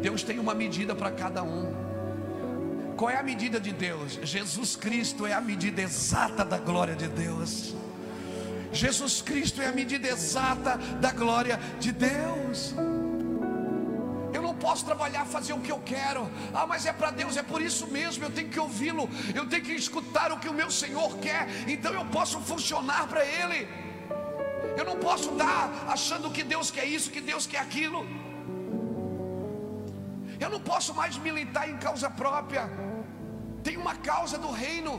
Deus tem uma medida para cada um. Qual é a medida de Deus? Jesus Cristo é a medida exata da glória de Deus. Jesus Cristo é a medida exata da glória de Deus. Eu não posso trabalhar, fazer o que eu quero. Ah, mas é para Deus, é por isso mesmo. Eu tenho que ouvi-lo, eu tenho que escutar o que o meu Senhor quer. Então eu posso funcionar para Ele. Eu não posso dar achando que Deus quer isso, que Deus quer aquilo. Eu não posso mais militar em causa própria. Tem uma causa do reino.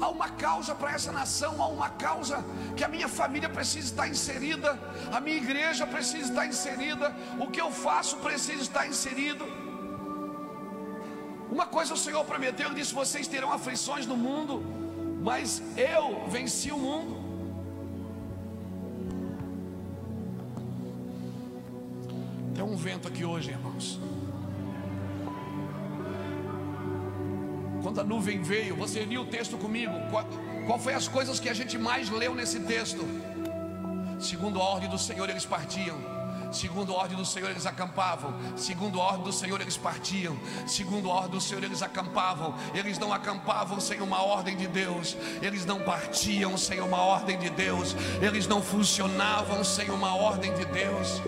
Há uma causa para essa nação, há uma causa que a minha família precisa estar inserida, a minha igreja precisa estar inserida, o que eu faço precisa estar inserido. Uma coisa o Senhor prometeu, disse: Vocês terão aflições no mundo, mas eu venci o mundo. Tem um vento aqui hoje, irmãos. Quando a nuvem veio, você viu o texto comigo? Qual, qual foi as coisas que a gente mais leu nesse texto? Segundo a ordem do Senhor, eles partiam. Segundo a ordem do Senhor, eles acampavam. Segundo a ordem do Senhor, eles partiam. Segundo a ordem do Senhor, eles acampavam. Eles não acampavam sem uma ordem de Deus. Eles não partiam sem uma ordem de Deus. Eles não funcionavam sem uma ordem de Deus.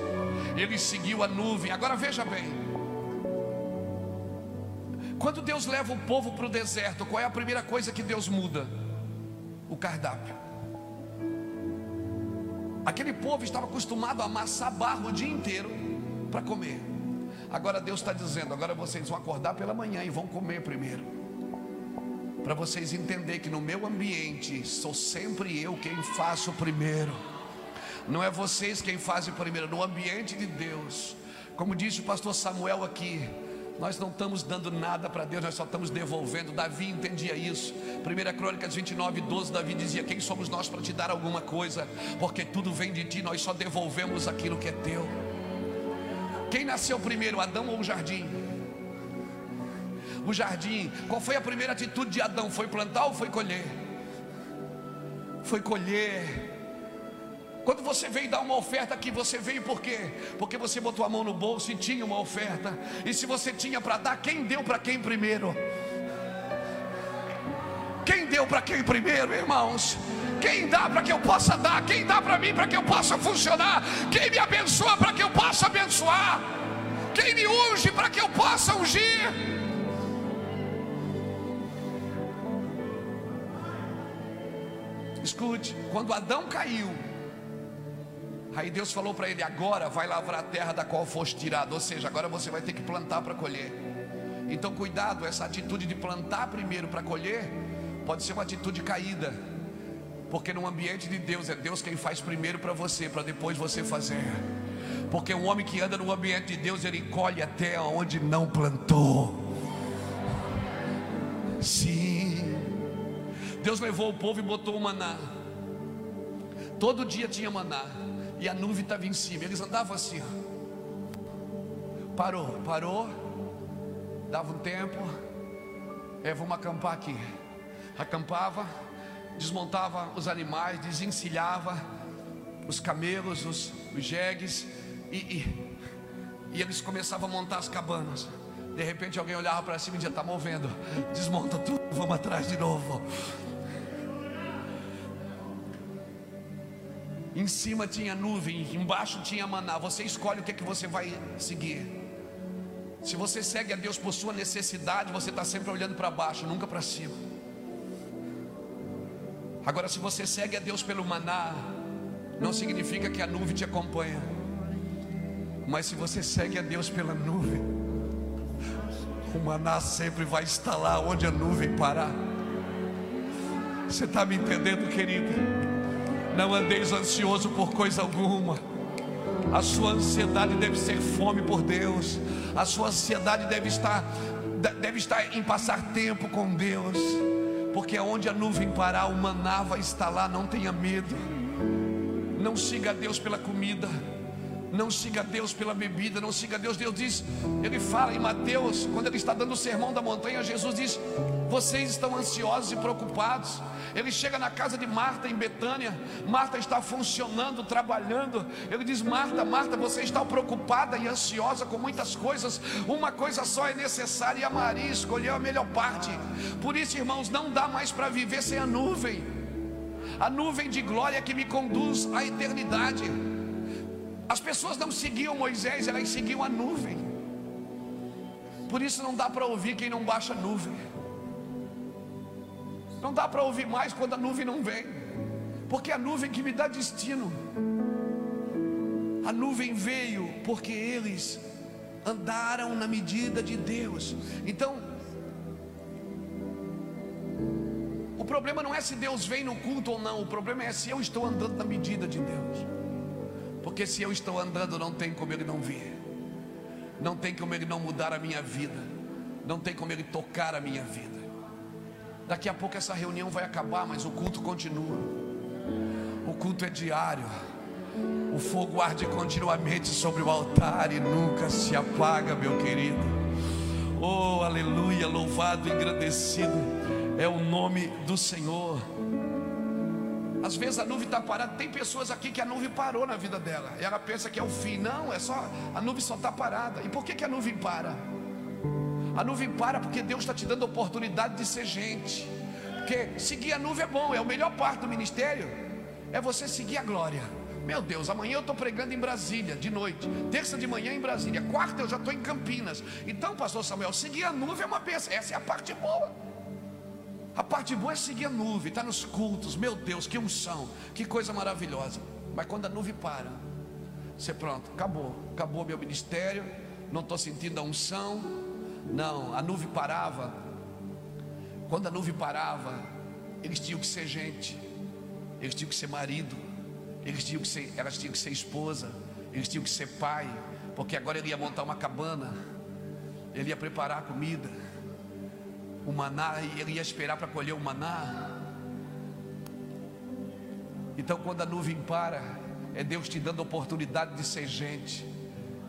Eles seguiu a nuvem. Agora veja bem. Quando Deus leva o povo para o deserto, qual é a primeira coisa que Deus muda? O cardápio. Aquele povo estava acostumado a amassar barro o dia inteiro para comer. Agora Deus está dizendo: agora vocês vão acordar pela manhã e vão comer primeiro. Para vocês entenderem que no meu ambiente sou sempre eu quem faço primeiro. Não é vocês quem fazem primeiro, no ambiente de Deus. Como disse o pastor Samuel aqui, nós não estamos dando nada para Deus, nós só estamos devolvendo. Davi entendia isso. 1 Crônicas 29, 12, Davi dizia: Quem somos nós para te dar alguma coisa? Porque tudo vem de ti, nós só devolvemos aquilo que é teu. Quem nasceu primeiro, Adão ou o jardim? O jardim, qual foi a primeira atitude de Adão? Foi plantar ou foi colher? Foi colher. Quando você veio dar uma oferta aqui, você veio por quê? Porque você botou a mão no bolso e tinha uma oferta. E se você tinha para dar, quem deu para quem primeiro? Quem deu para quem primeiro, irmãos? Quem dá para que eu possa dar? Quem dá para mim para que eu possa funcionar? Quem me abençoa para que eu possa abençoar? Quem me unge para que eu possa ungir? Escute, quando Adão caiu, Aí Deus falou para ele: agora vai lavrar a terra da qual foste tirado, ou seja, agora você vai ter que plantar para colher. Então, cuidado, essa atitude de plantar primeiro para colher pode ser uma atitude caída, porque no ambiente de Deus é Deus quem faz primeiro para você, para depois você fazer. Porque o homem que anda no ambiente de Deus, ele colhe até onde não plantou. Sim, Deus levou o povo e botou o maná. Todo dia tinha maná e a nuvem estava em cima. Eles andavam assim. Parou, parou. Dava um tempo. É, vamos acampar aqui. Acampava, desmontava os animais, desencilhava os camelos, os, os jegues, e, e, e eles começavam a montar as cabanas. De repente alguém olhava para cima e dizia: Está movendo, desmonta tudo, vamos atrás de novo. Em cima tinha nuvem, embaixo tinha maná. Você escolhe o que, é que você vai seguir. Se você segue a Deus por sua necessidade, você está sempre olhando para baixo, nunca para cima. Agora, se você segue a Deus pelo maná, não significa que a nuvem te acompanha. Mas se você segue a Deus pela nuvem, o maná sempre vai estar lá onde a nuvem parar. Você está me entendendo, querido? Não andeis ansioso por coisa alguma. A sua ansiedade deve ser fome por Deus. A sua ansiedade deve estar deve estar em passar tempo com Deus. Porque onde a nuvem parar, o maná vai estar lá, não tenha medo. Não siga a Deus pela comida. Não siga Deus pela bebida, não siga Deus. Deus diz, ele fala em Mateus, quando ele está dando o sermão da montanha, Jesus diz: Vocês estão ansiosos e preocupados. Ele chega na casa de Marta em Betânia. Marta está funcionando, trabalhando. Ele diz: Marta, Marta, você está preocupada e ansiosa com muitas coisas. Uma coisa só é necessária e a Maria escolheu a melhor parte. Por isso, irmãos, não dá mais para viver sem a nuvem. A nuvem de glória que me conduz à eternidade. As pessoas não seguiam Moisés, elas seguiam a nuvem. Por isso não dá para ouvir quem não baixa a nuvem. Não dá para ouvir mais quando a nuvem não vem. Porque é a nuvem que me dá destino. A nuvem veio porque eles andaram na medida de Deus. Então, o problema não é se Deus vem no culto ou não, o problema é se eu estou andando na medida de Deus. Porque se eu estou andando, não tem como ele não vir, não tem como ele não mudar a minha vida, não tem como ele tocar a minha vida. Daqui a pouco essa reunião vai acabar, mas o culto continua. O culto é diário. O fogo arde continuamente sobre o altar e nunca se apaga, meu querido. Oh, aleluia, louvado, engrandecido é o nome do Senhor. Às vezes a nuvem está parada. Tem pessoas aqui que a nuvem parou na vida dela. Ela pensa que é o fim. Não, é só a nuvem só está parada. E por que, que a nuvem para? A nuvem para porque Deus está te dando oportunidade de ser gente. Porque seguir a nuvem é bom, é a melhor parte do ministério. É você seguir a glória. Meu Deus, amanhã eu estou pregando em Brasília, de noite. Terça de manhã em Brasília. Quarta eu já estou em Campinas. Então, pastor Samuel, seguir a nuvem é uma peça. Essa é a parte boa. A parte boa é seguir a nuvem, está nos cultos. Meu Deus, que unção, que coisa maravilhosa. Mas quando a nuvem para, você pronto, acabou, acabou meu ministério. Não estou sentindo a unção. Não, a nuvem parava. Quando a nuvem parava, eles tinham que ser gente, eles tinham que ser marido, eles tinham que ser, elas tinham que ser esposa, eles tinham que ser pai, porque agora ele ia montar uma cabana, ele ia preparar a comida o maná e ele ia esperar para colher o maná. Então, quando a nuvem para, é Deus te dando oportunidade de ser gente.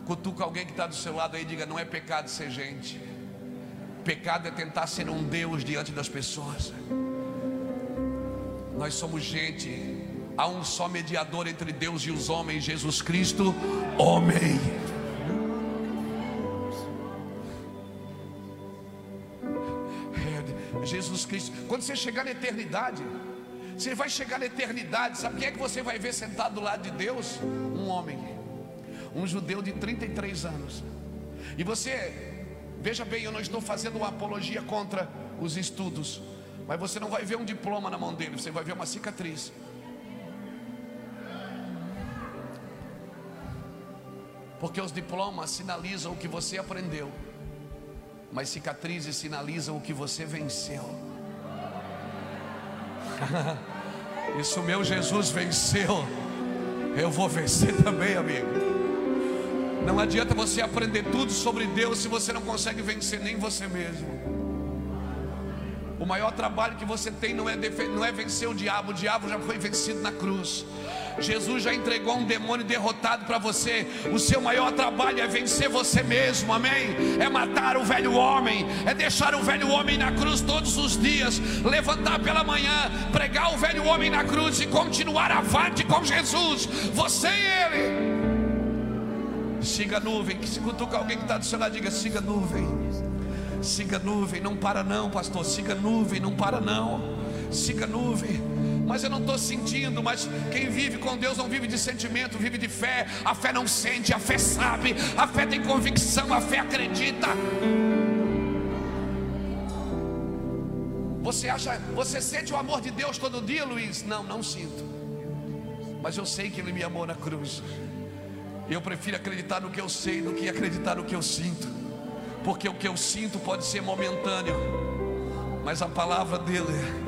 Cutuca alguém que está do seu lado aí e diga: não é pecado ser gente. Pecado é tentar ser um Deus diante das pessoas. Nós somos gente. Há um só mediador entre Deus e os homens, Jesus Cristo, homem. Jesus Cristo. Quando você chegar na eternidade, você vai chegar na eternidade. Sabe quem é que você vai ver sentado do lado de Deus? Um homem, um judeu de 33 anos. E você, veja bem, eu não estou fazendo uma apologia contra os estudos, mas você não vai ver um diploma na mão dele, você vai ver uma cicatriz. Porque os diplomas sinalizam o que você aprendeu mas cicatrizes sinalizam o que você venceu. Isso meu Jesus venceu, eu vou vencer também, amigo. Não adianta você aprender tudo sobre Deus se você não consegue vencer nem você mesmo. O maior trabalho que você tem não é, não é vencer o diabo, o diabo já foi vencido na cruz. Jesus já entregou um demônio derrotado para você. O seu maior trabalho é vencer você mesmo, amém? É matar o velho homem, é deixar o velho homem na cruz todos os dias, levantar pela manhã, pregar o velho homem na cruz e continuar avante com Jesus, você e ele. Siga a nuvem, que se cutuca alguém que está do seu lado, diga: siga a nuvem, siga a nuvem, não para não, pastor, siga a nuvem, não para não, siga a nuvem mas eu não estou sentindo. Mas quem vive com Deus não vive de sentimento, vive de fé. A fé não sente, a fé sabe, a fé tem convicção, a fé acredita. Você acha, você sente o amor de Deus todo dia, Luiz? Não, não sinto. Mas eu sei que Ele me amou na cruz. Eu prefiro acreditar no que eu sei do que acreditar no que eu sinto. Porque o que eu sinto pode ser momentâneo, mas a palavra dele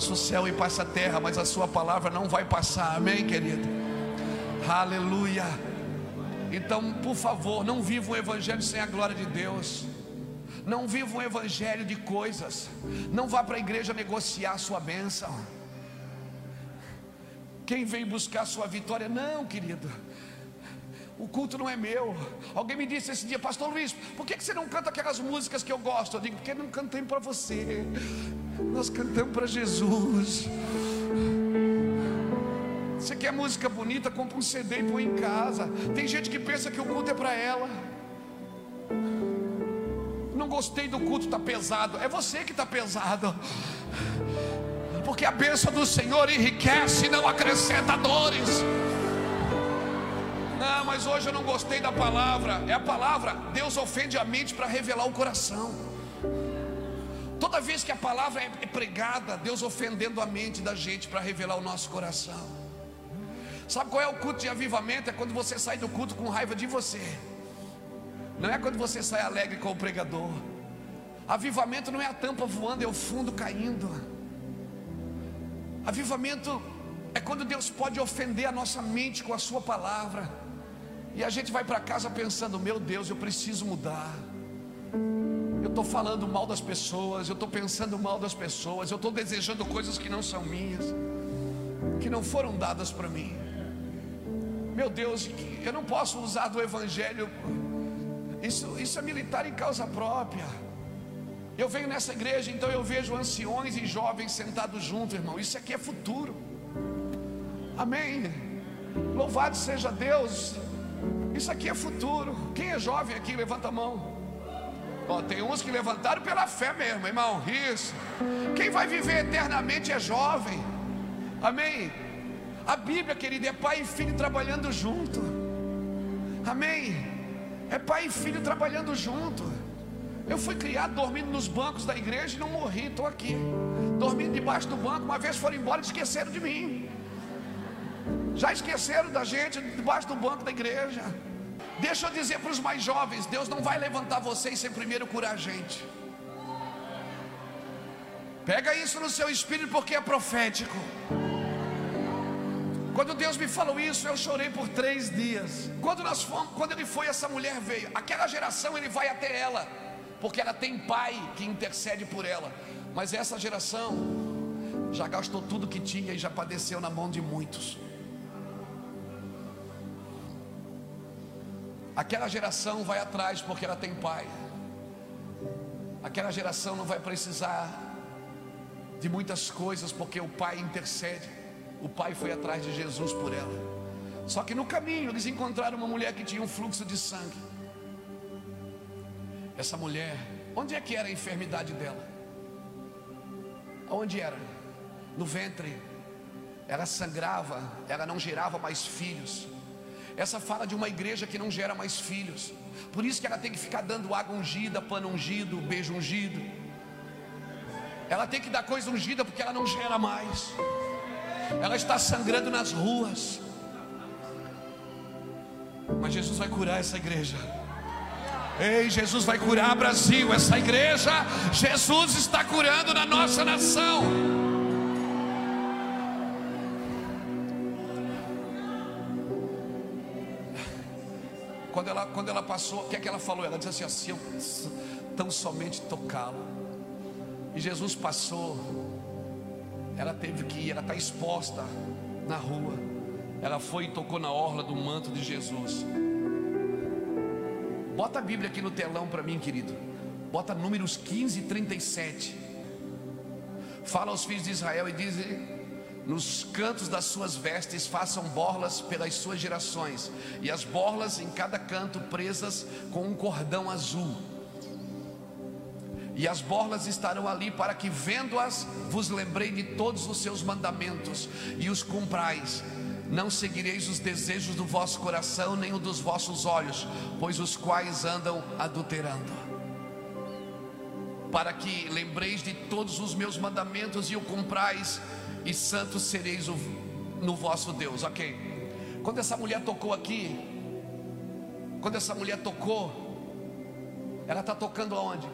Passa o céu e passa a terra, mas a sua palavra não vai passar. Amém, querido? Aleluia. Então, por favor, não viva um evangelho sem a glória de Deus. Não viva um evangelho de coisas. Não vá para a igreja negociar a sua bênção. Quem vem buscar a sua vitória? Não, querido. O culto não é meu. Alguém me disse esse dia, Pastor Luiz, por que você não canta aquelas músicas que eu gosto? Eu digo, porque não cantei para você. Nós cantamos para Jesus. Você quer música bonita? Compra um CD e põe em casa. Tem gente que pensa que o culto é para ela. Não gostei do culto, está pesado. É você que está pesado. Porque a bênção do Senhor enriquece e não acrescenta dores. Não, mas hoje eu não gostei da palavra. É a palavra. Deus ofende a mente para revelar o coração. Toda vez que a palavra é pregada, Deus ofendendo a mente da gente para revelar o nosso coração. Sabe qual é o culto de avivamento? É quando você sai do culto com raiva de você. Não é quando você sai alegre com o pregador. Avivamento não é a tampa voando, é o fundo caindo. Avivamento é quando Deus pode ofender a nossa mente com a sua palavra. E a gente vai para casa pensando: meu Deus, eu preciso mudar. Estou falando mal das pessoas, eu estou pensando mal das pessoas, eu estou desejando coisas que não são minhas, que não foram dadas para mim. Meu Deus, eu não posso usar do Evangelho, isso, isso é militar em causa própria. Eu venho nessa igreja, então eu vejo anciões e jovens sentados juntos, irmão. Isso aqui é futuro. Amém. Louvado seja Deus. Isso aqui é futuro. Quem é jovem aqui? Levanta a mão. Ó, tem uns que levantaram pela fé mesmo, irmão. Isso. Quem vai viver eternamente é jovem. Amém. A Bíblia, querida, é pai e filho trabalhando junto. Amém. É pai e filho trabalhando junto. Eu fui criado dormindo nos bancos da igreja e não morri, estou aqui. Dormindo debaixo do banco, uma vez foram embora e esqueceram de mim. Já esqueceram da gente debaixo do banco da igreja. Deixa eu dizer para os mais jovens: Deus não vai levantar vocês sem primeiro curar a gente. Pega isso no seu espírito porque é profético. Quando Deus me falou isso, eu chorei por três dias. Quando nós fomos, quando ele foi, essa mulher veio. Aquela geração ele vai até ela, porque ela tem pai que intercede por ela. Mas essa geração já gastou tudo que tinha e já padeceu na mão de muitos. Aquela geração vai atrás porque ela tem pai. Aquela geração não vai precisar de muitas coisas porque o pai intercede. O pai foi atrás de Jesus por ela. Só que no caminho eles encontraram uma mulher que tinha um fluxo de sangue. Essa mulher, onde é que era a enfermidade dela? Onde era? No ventre. Ela sangrava, ela não gerava mais filhos. Essa fala de uma igreja que não gera mais filhos. Por isso que ela tem que ficar dando água ungida, pano ungido, beijo ungido. Ela tem que dar coisa ungida porque ela não gera mais. Ela está sangrando nas ruas. Mas Jesus vai curar essa igreja. Ei, Jesus vai curar Brasil, essa igreja. Jesus está curando na nossa nação. Quando ela, quando ela passou, o que é que ela falou? Ela disse assim: assim tão somente tocá-lo. E Jesus passou, ela teve que ir, ela está exposta na rua. Ela foi e tocou na orla do manto de Jesus. Bota a Bíblia aqui no telão para mim, querido. Bota números 15 e 37. Fala aos filhos de Israel e diz: nos cantos das suas vestes façam borlas pelas suas gerações, e as borlas em cada canto presas com um cordão azul. E as borlas estarão ali para que, vendo-as, vos lembrei de todos os seus mandamentos e os cumprais. Não seguireis os desejos do vosso coração, nem o dos vossos olhos, pois os quais andam adulterando. Para que lembreis de todos os meus mandamentos e o cumprais e santos sereis no vosso Deus. Ok. Quando essa mulher tocou aqui, quando essa mulher tocou, ela está tocando aonde?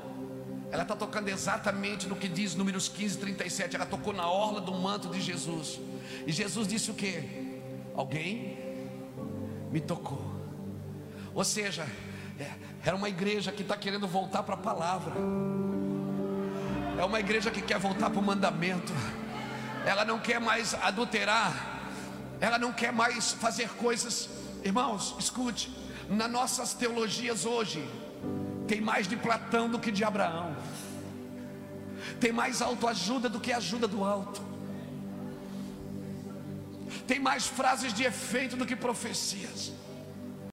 Ela está tocando exatamente no que diz Números 15, 37. Ela tocou na orla do manto de Jesus. E Jesus disse o que? Alguém me tocou. Ou seja, é, era uma igreja que está querendo voltar para a palavra. É uma igreja que quer voltar para o mandamento. Ela não quer mais adulterar, ela não quer mais fazer coisas. Irmãos, escute, nas nossas teologias hoje, tem mais de Platão do que de Abraão, tem mais autoajuda do que ajuda do alto, tem mais frases de efeito do que profecias.